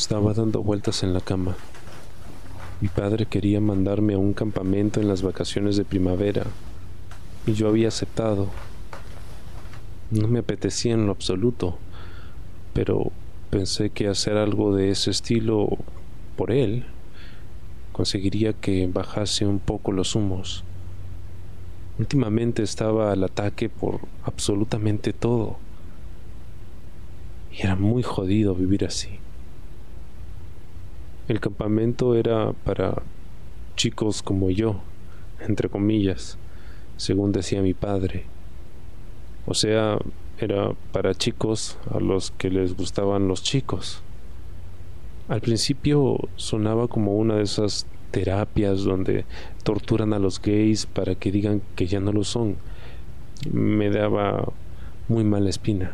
Estaba dando vueltas en la cama. Mi padre quería mandarme a un campamento en las vacaciones de primavera y yo había aceptado. No me apetecía en lo absoluto, pero pensé que hacer algo de ese estilo por él conseguiría que bajase un poco los humos. Últimamente estaba al ataque por absolutamente todo. Y era muy jodido vivir así. El campamento era para chicos como yo, entre comillas, según decía mi padre. O sea, era para chicos a los que les gustaban los chicos. Al principio sonaba como una de esas terapias donde torturan a los gays para que digan que ya no lo son. Me daba muy mala espina.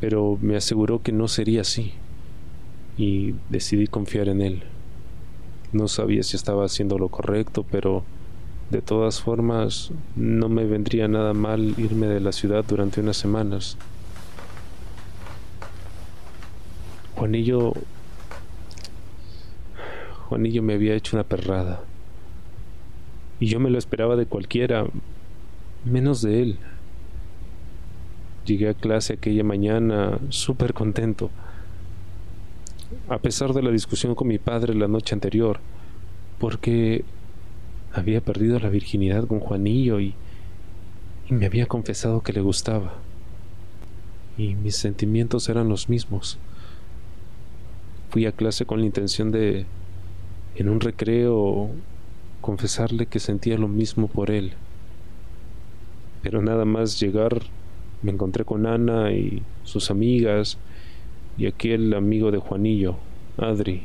Pero me aseguró que no sería así. Y decidí confiar en él. No sabía si estaba haciendo lo correcto, pero de todas formas no me vendría nada mal irme de la ciudad durante unas semanas. Juanillo Juanillo me había hecho una perrada. Y yo me lo esperaba de cualquiera, menos de él. Llegué a clase aquella mañana súper contento. A pesar de la discusión con mi padre la noche anterior, porque había perdido la virginidad con Juanillo y, me había confesado que le gustaba. Y mis sentimientos eran los mismos. Fui a clase con la intención de en un recreo confesarle que sentía lo mismo por él. Pero nada más llegar me encontré con Ana y sus amigas y aquel amigo de Juanillo, Adri,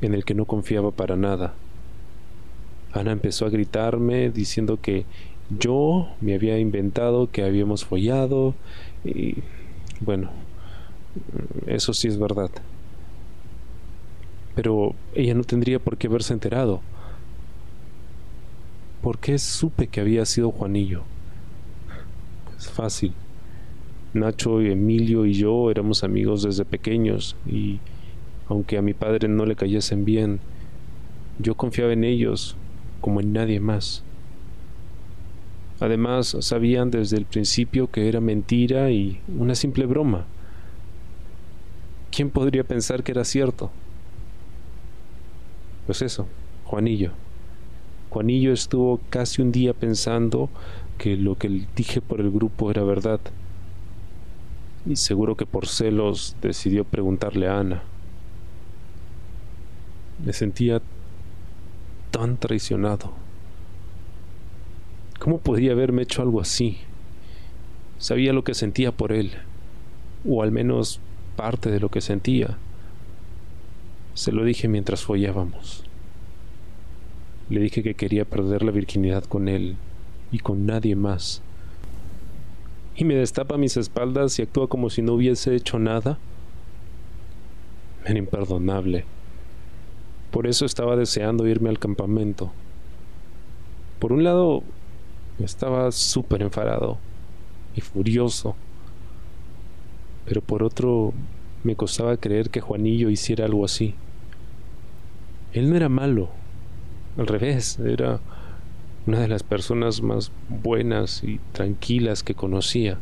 en el que no confiaba para nada. Ana empezó a gritarme diciendo que yo me había inventado que habíamos follado y bueno, eso sí es verdad pero ella no tendría por qué haberse enterado. ¿Por qué supe que había sido Juanillo? Es fácil. Nacho, y Emilio y yo éramos amigos desde pequeños y aunque a mi padre no le cayesen bien, yo confiaba en ellos como en nadie más. Además, sabían desde el principio que era mentira y una simple broma. ¿Quién podría pensar que era cierto? Pues eso, Juanillo. Juanillo estuvo casi un día pensando que lo que dije por el grupo era verdad. Y seguro que por celos decidió preguntarle a Ana. Me sentía tan traicionado. ¿Cómo podía haberme hecho algo así? Sabía lo que sentía por él, o al menos parte de lo que sentía. Se lo dije mientras follábamos. Le dije que quería perder la virginidad con él y con nadie más. Y me destapa mis espaldas y actúa como si no hubiese hecho nada. Era imperdonable. Por eso estaba deseando irme al campamento. Por un lado, estaba súper enfadado y furioso. Pero por otro, me costaba creer que Juanillo hiciera algo así. Él no era malo, al revés, era una de las personas más buenas y tranquilas que conocía.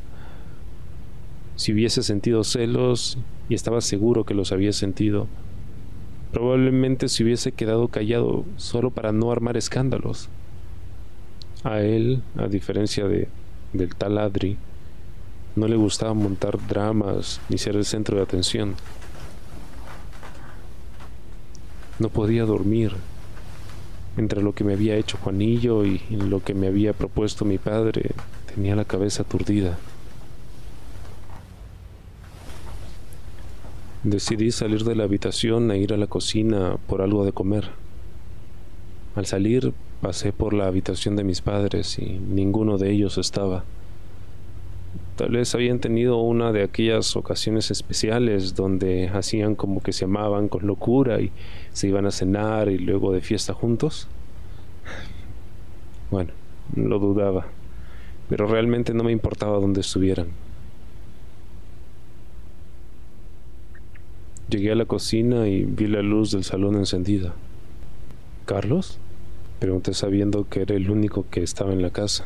Si hubiese sentido celos, y estaba seguro que los había sentido, probablemente se hubiese quedado callado solo para no armar escándalos. A él, a diferencia de, del tal Adri, no le gustaba montar dramas ni ser el centro de atención. No podía dormir. Entre lo que me había hecho Juanillo y lo que me había propuesto mi padre, tenía la cabeza aturdida. Decidí salir de la habitación e ir a la cocina por algo de comer. Al salir pasé por la habitación de mis padres y ninguno de ellos estaba. Tal vez habían tenido una de aquellas ocasiones especiales donde hacían como que se amaban con locura y se iban a cenar y luego de fiesta juntos. Bueno, lo dudaba, pero realmente no me importaba dónde estuvieran. Llegué a la cocina y vi la luz del salón encendida. ¿Carlos? Pregunté sabiendo que era el único que estaba en la casa.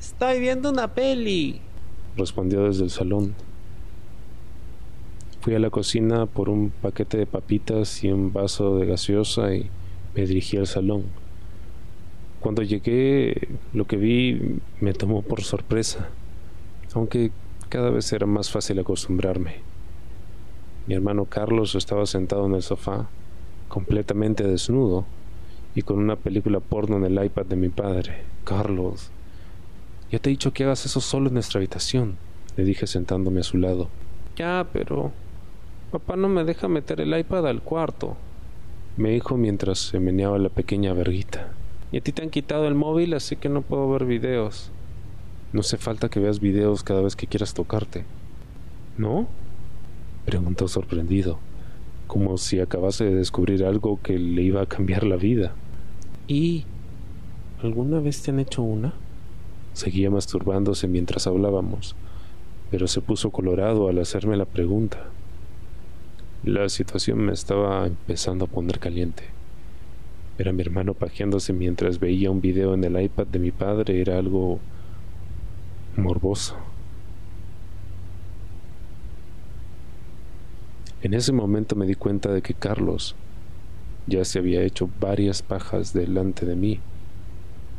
Estoy viendo una peli, respondió desde el salón. Fui a la cocina por un paquete de papitas y un vaso de gaseosa y me dirigí al salón. Cuando llegué, lo que vi me tomó por sorpresa, aunque cada vez era más fácil acostumbrarme. Mi hermano Carlos estaba sentado en el sofá, completamente desnudo, y con una película porno en el iPad de mi padre. Carlos, ya te he dicho que hagas eso solo en nuestra habitación, le dije sentándome a su lado. Ya, pero papá no me deja meter el iPad al cuarto, me dijo mientras se meneaba la pequeña verguita. Y a ti te han quitado el móvil, así que no puedo ver videos. No hace falta que veas videos cada vez que quieras tocarte. ¿No? Preguntó sorprendido, como si acabase de descubrir algo que le iba a cambiar la vida. ¿Y alguna vez te han hecho una? Seguía masturbándose mientras hablábamos, pero se puso colorado al hacerme la pregunta. La situación me estaba empezando a poner caliente. Era mi hermano pajeándose mientras veía un video en el iPad de mi padre, era algo morboso. En ese momento me di cuenta de que Carlos ya se había hecho varias pajas delante de mí,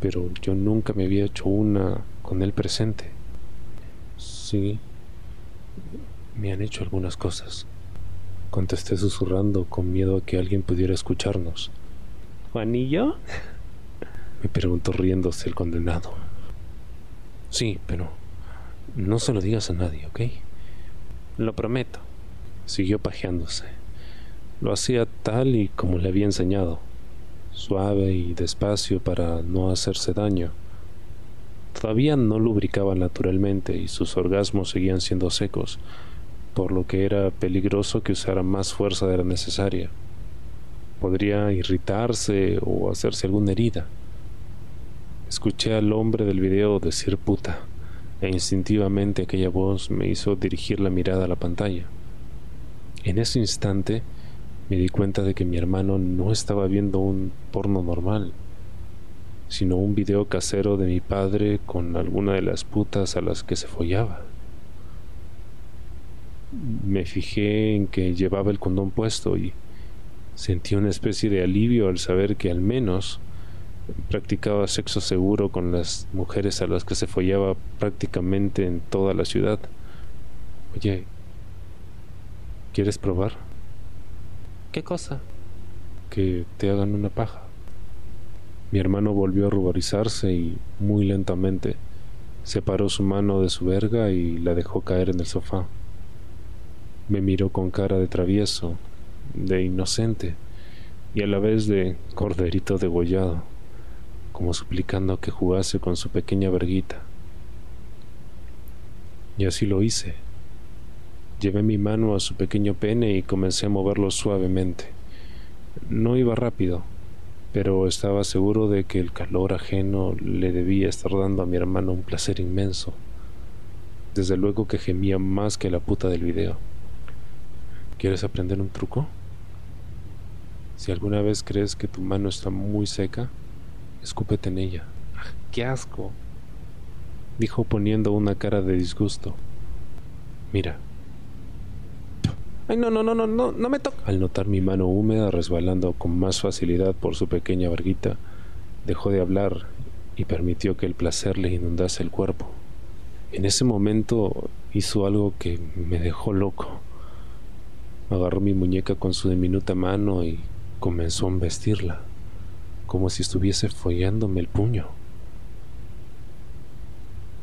pero yo nunca me había hecho una con él presente. Sí, me han hecho algunas cosas. Contesté susurrando con miedo a que alguien pudiera escucharnos. ¿Juanillo? Me preguntó riéndose el condenado. Sí, pero no se lo digas a nadie, ¿ok? Lo prometo siguió pajeándose. Lo hacía tal y como le había enseñado, suave y despacio para no hacerse daño. Todavía no lubricaba naturalmente y sus orgasmos seguían siendo secos, por lo que era peligroso que usara más fuerza de la necesaria. Podría irritarse o hacerse alguna herida. Escuché al hombre del video decir puta, e instintivamente aquella voz me hizo dirigir la mirada a la pantalla. En ese instante me di cuenta de que mi hermano no estaba viendo un porno normal, sino un video casero de mi padre con alguna de las putas a las que se follaba. Me fijé en que llevaba el condón puesto y sentí una especie de alivio al saber que al menos practicaba sexo seguro con las mujeres a las que se follaba prácticamente en toda la ciudad. Oye, ¿Quieres probar? ¿Qué cosa? Que te hagan una paja. Mi hermano volvió a ruborizarse y, muy lentamente, separó su mano de su verga y la dejó caer en el sofá. Me miró con cara de travieso, de inocente y a la vez de corderito degollado, como suplicando que jugase con su pequeña verguita. Y así lo hice. Llevé mi mano a su pequeño pene y comencé a moverlo suavemente. No iba rápido, pero estaba seguro de que el calor ajeno le debía estar dando a mi hermano un placer inmenso. Desde luego que gemía más que la puta del video. ¿Quieres aprender un truco? Si alguna vez crees que tu mano está muy seca, escúpete en ella. Ah, ¡Qué asco! Dijo poniendo una cara de disgusto. Mira, Ay, no, no, no, no, no, no me toca. Al notar mi mano húmeda resbalando con más facilidad por su pequeña barguita, dejó de hablar y permitió que el placer le inundase el cuerpo. En ese momento hizo algo que me dejó loco. Agarró mi muñeca con su diminuta mano y comenzó a embestirla, como si estuviese follándome el puño.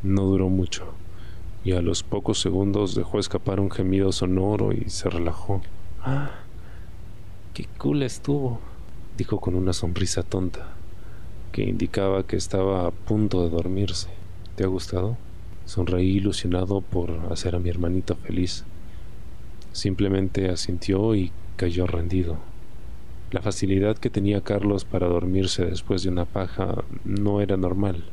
No duró mucho y a los pocos segundos dejó escapar un gemido sonoro y se relajó. Ah, qué cool estuvo, dijo con una sonrisa tonta, que indicaba que estaba a punto de dormirse. ¿Te ha gustado? Sonreí ilusionado por hacer a mi hermanito feliz. Simplemente asintió y cayó rendido. La facilidad que tenía Carlos para dormirse después de una paja no era normal.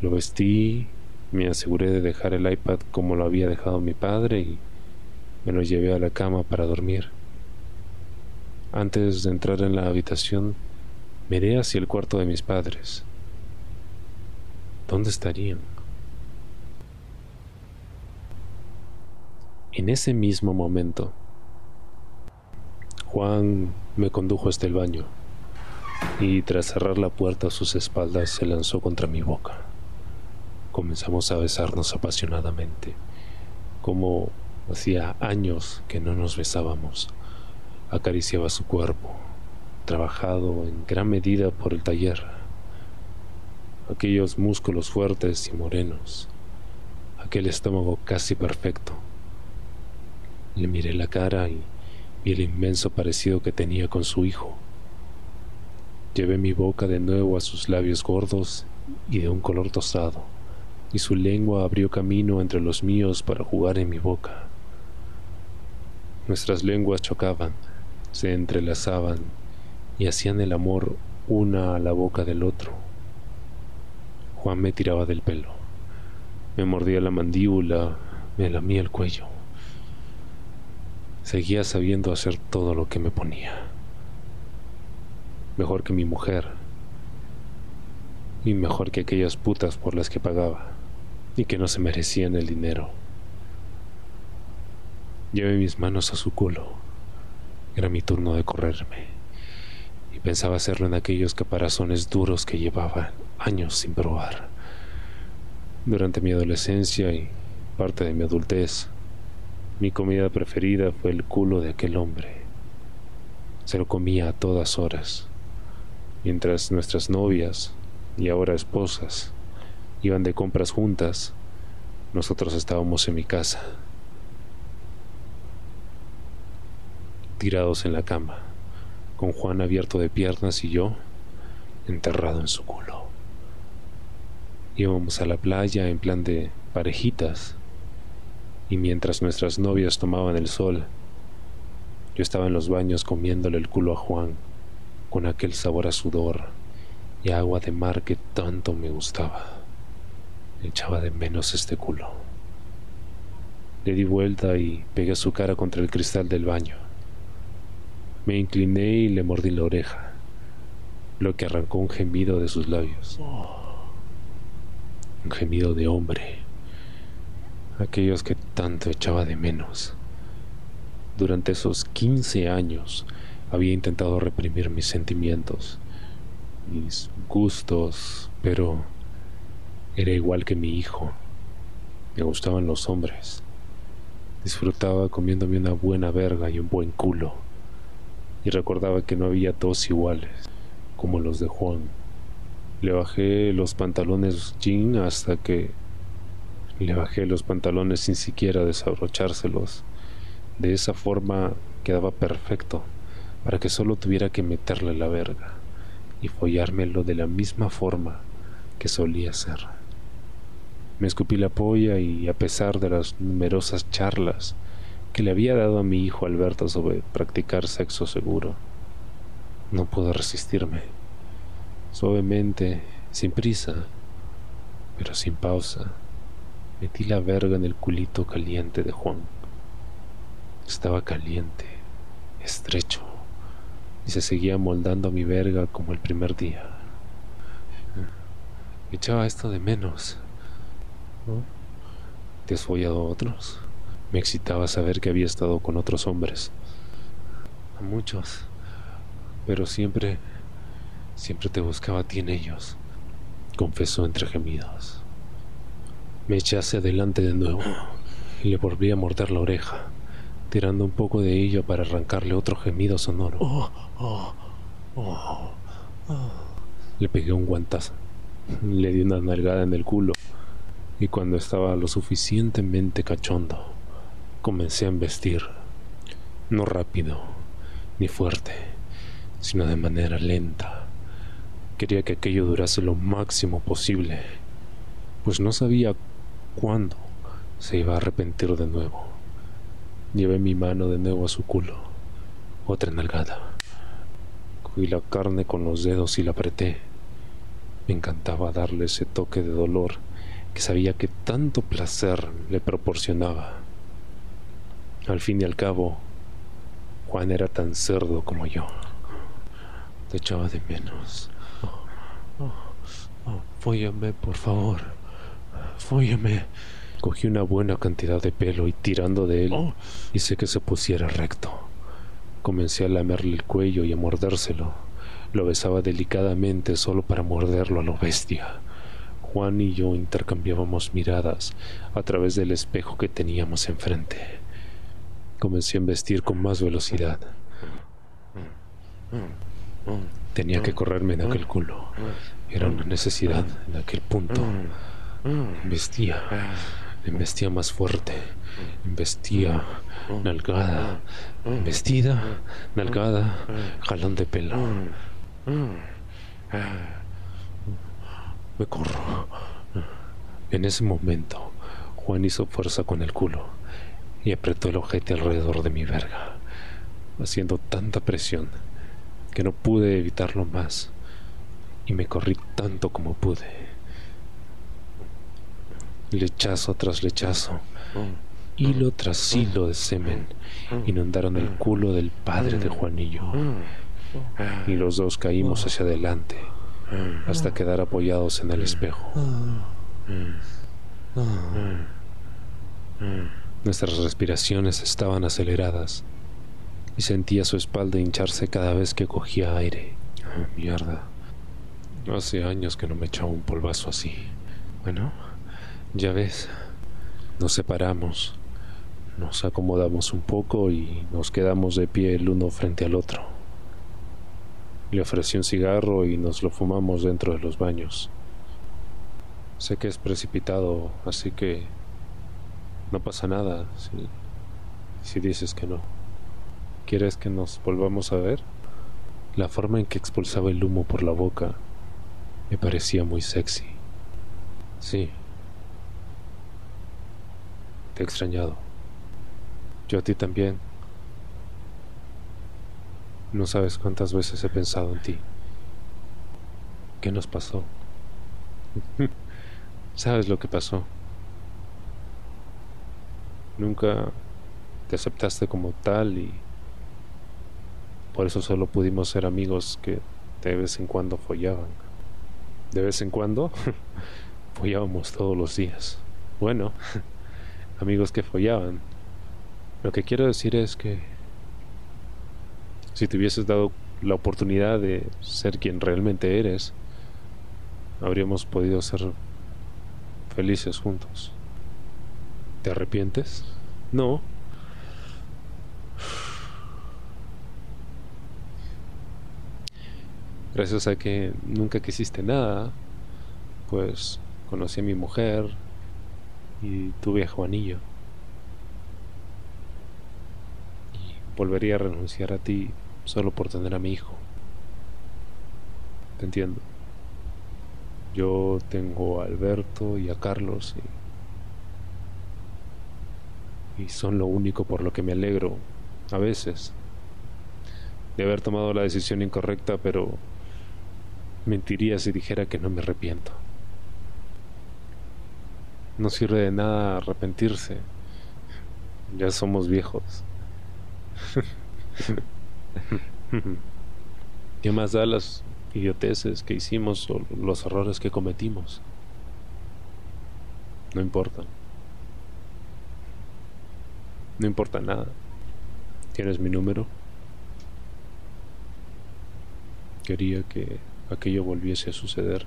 Lo vestí me aseguré de dejar el iPad como lo había dejado mi padre y Me lo llevé a la cama para dormir. Antes de entrar en la habitación, miré hacia el cuarto de mis padres. ¿Dónde estarían? En ese mismo momento, Juan me condujo hasta el baño y tras cerrar la puerta a sus espaldas se lanzó contra mi boca. Comenzamos a besarnos apasionadamente, como hacía años que no nos besábamos. Acariciaba su cuerpo, trabajado en gran medida por el taller. Aquellos músculos fuertes y morenos, aquel estómago casi perfecto. Le miré la cara y vi el inmenso parecido que tenía con su hijo. Llevé mi boca de nuevo a sus labios gordos y de un color tostado, y su lengua abrió camino entre los míos para jugar en mi boca. Nuestras lenguas chocaban, se entrelazaban y hacían el amor una a la boca del otro. Juan me tiraba del pelo, me mordía la mandíbula, me lamía el cuello. Seguía sabiendo hacer todo lo que me ponía mejor que mi mujer y mejor que aquellas putas por las que pagaba y que no se merecían el dinero. Llevé mis manos a su culo. Era mi turno de correrme y pensaba hacerlo en aquellos caparazones duros que llevaba años sin probar. Durante mi adolescencia y parte de mi adultez, mi comida preferida fue el culo de aquel hombre. Se lo comía a todas horas mientras nuestras novias y ahora esposas iban de compras juntas, nosotros estábamos en mi casa, tirados en la cama, con Juan abierto de piernas y yo enterrado en su culo. Íbamos a la playa en plan de parejitas, y mientras nuestras novias tomaban el sol, yo estaba en los baños comiéndole el culo a Juan con aquel sabor a sudor y agua de mar que tanto me gustaba. Echaba de menos este culo. Le di vuelta y pegué su cara contra el cristal del baño. Me incliné y le mordí la oreja, lo que arrancó un gemido de sus labios. Un gemido de hombre, aquellos que tanto echaba de menos. Durante esos 15 años había intentado reprimir mis sentimientos, mis gustos, pero era igual que mi hijo. Me gustaban los hombres. Disfrutaba comiéndome una buena verga y un buen culo. Y recordaba que no había dos iguales, como los de Juan. Le bajé los pantalones jean hasta que... Le bajé los pantalones sin siquiera desabrochárselos. De esa forma quedaba perfecto para que solo tuviera que meterle la verga y follármelo de la misma forma que solía hacer. Me escupí la polla y a pesar de las numerosas charlas que le había dado a mi hijo Alberto sobre practicar sexo seguro, no pude resistirme. Suavemente, sin prisa, pero sin pausa, metí la verga en el culito caliente de Juan. Estaba caliente, estrecho y se seguía moldando mi verga como el primer día. echaba esto de menos. ¿Te has follado a otros? Me excitaba saber que había estado con otros hombres. A muchos. Pero siempre, siempre te buscaba a ti en ellos. Confesó entre gemidos. Me eché hacia adelante de nuevo y le volví a morder la oreja tirando un poco de ello para arrancarle otro gemido sonoro. Le pegué un guantazo, le di una nalgada en el culo y cuando estaba lo suficientemente cachondo, comencé a embestir, no rápido ni fuerte, sino de manera lenta. Quería que aquello durase lo máximo posible, pues no sabía cuándo se iba a arrepentir de nuevo. Llevé mi mano de nuevo a su culo. Otra nalgada. Cogí la carne con los dedos y la apreté. Me encantaba darle ese toque de dolor que sabía que tanto placer le proporcionaba. Al fin y al cabo, Juan era tan cerdo como yo. Te echaba de menos. Oh, oh, oh, fóllame, por favor. Fóllame. Cogí una buena cantidad de pelo y tirando de él oh. hice que se pusiera recto. Comencé a lamerle el cuello y a mordérselo. Lo besaba delicadamente solo para morderlo a lo bestia. Juan y yo intercambiábamos miradas a través del espejo que teníamos enfrente. Comencé a embestir con más velocidad. Tenía que correrme en aquel culo. Era una necesidad en aquel punto. Embestía. Embestía más fuerte. Embestía. Nalgada. Embestida. Nalgada. Jalón de pelo. Me corro. En ese momento, Juan hizo fuerza con el culo y apretó el ojete alrededor de mi verga, haciendo tanta presión que no pude evitarlo más y me corrí tanto como pude. Lechazo tras lechazo, hilo tras hilo de semen inundaron el culo del padre de Juanillo. Y los dos caímos hacia adelante hasta quedar apoyados en el espejo. Nuestras respiraciones estaban aceleradas y sentía su espalda hincharse cada vez que cogía aire. Oh, mierda. Hace años que no me echaba un polvazo así. Bueno, ya ves, nos separamos, nos acomodamos un poco y nos quedamos de pie el uno frente al otro. Le ofrecí un cigarro y nos lo fumamos dentro de los baños. Sé que es precipitado, así que no pasa nada si, si dices que no. ¿Quieres que nos volvamos a ver? La forma en que expulsaba el humo por la boca me parecía muy sexy. Sí. Te he extrañado. Yo a ti también. No sabes cuántas veces he pensado en ti. ¿Qué nos pasó? ¿Sabes lo que pasó? Nunca te aceptaste como tal y por eso solo pudimos ser amigos que de vez en cuando follaban. De vez en cuando follábamos todos los días. Bueno, amigos que follaban. Lo que quiero decir es que si te hubieses dado la oportunidad de ser quien realmente eres, habríamos podido ser felices juntos. ¿Te arrepientes? No. Gracias a que nunca quisiste nada, pues conocí a mi mujer y tuve a Juanillo. Y volvería a renunciar a ti solo por tener a mi hijo. Te entiendo. Yo tengo a Alberto y a Carlos y y son lo único por lo que me alegro a veces de haber tomado la decisión incorrecta, pero mentiría si dijera que no me arrepiento. No sirve de nada arrepentirse. Ya somos viejos. ¿Qué más da las idioteces que hicimos o los errores que cometimos? No importan. No importa nada. Tienes mi número. Quería que aquello volviese a suceder.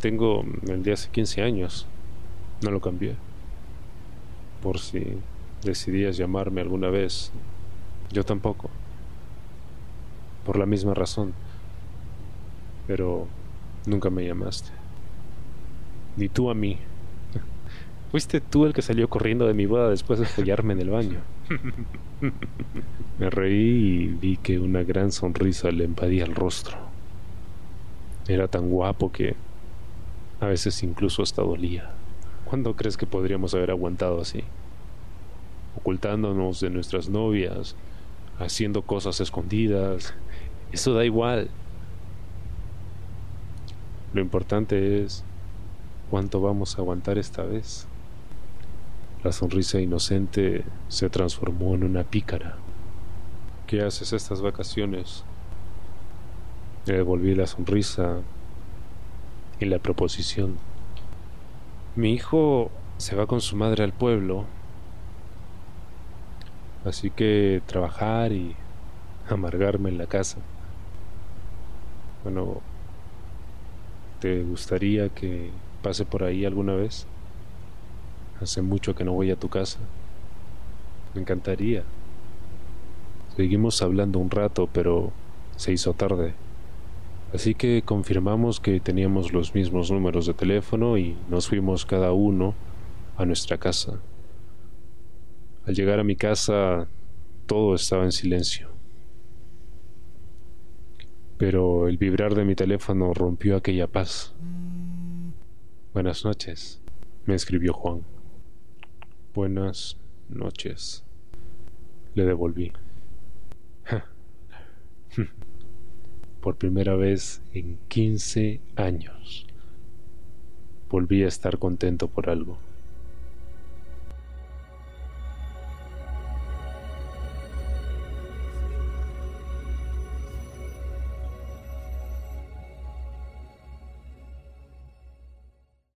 Tengo el de hace 15 años. No lo cambié. Por si decidías llamarme alguna vez. Yo tampoco. Por la misma razón. Pero nunca me llamaste. Ni tú a mí. Fuiste tú el que salió corriendo de mi boda después de follarme en el baño. Me reí y vi que una gran sonrisa le invadía el rostro. Era tan guapo que a veces incluso hasta dolía. ¿Cuándo crees que podríamos haber aguantado así? Ocultándonos de nuestras novias, haciendo cosas escondidas. Eso da igual. Lo importante es cuánto vamos a aguantar esta vez. La sonrisa inocente se transformó en una pícara. ¿Qué haces estas vacaciones? Le devolví la sonrisa y la proposición. Mi hijo se va con su madre al pueblo, así que trabajar y amargarme en la casa. Bueno, ¿te gustaría que pase por ahí alguna vez? Hace mucho que no voy a tu casa. Me encantaría. Seguimos hablando un rato, pero se hizo tarde. Así que confirmamos que teníamos los mismos números de teléfono y nos fuimos cada uno a nuestra casa. Al llegar a mi casa todo estaba en silencio. Pero el vibrar de mi teléfono rompió aquella paz. Buenas noches, me escribió Juan. Buenas noches, le devolví. Por primera vez en 15 años, volví a estar contento por algo.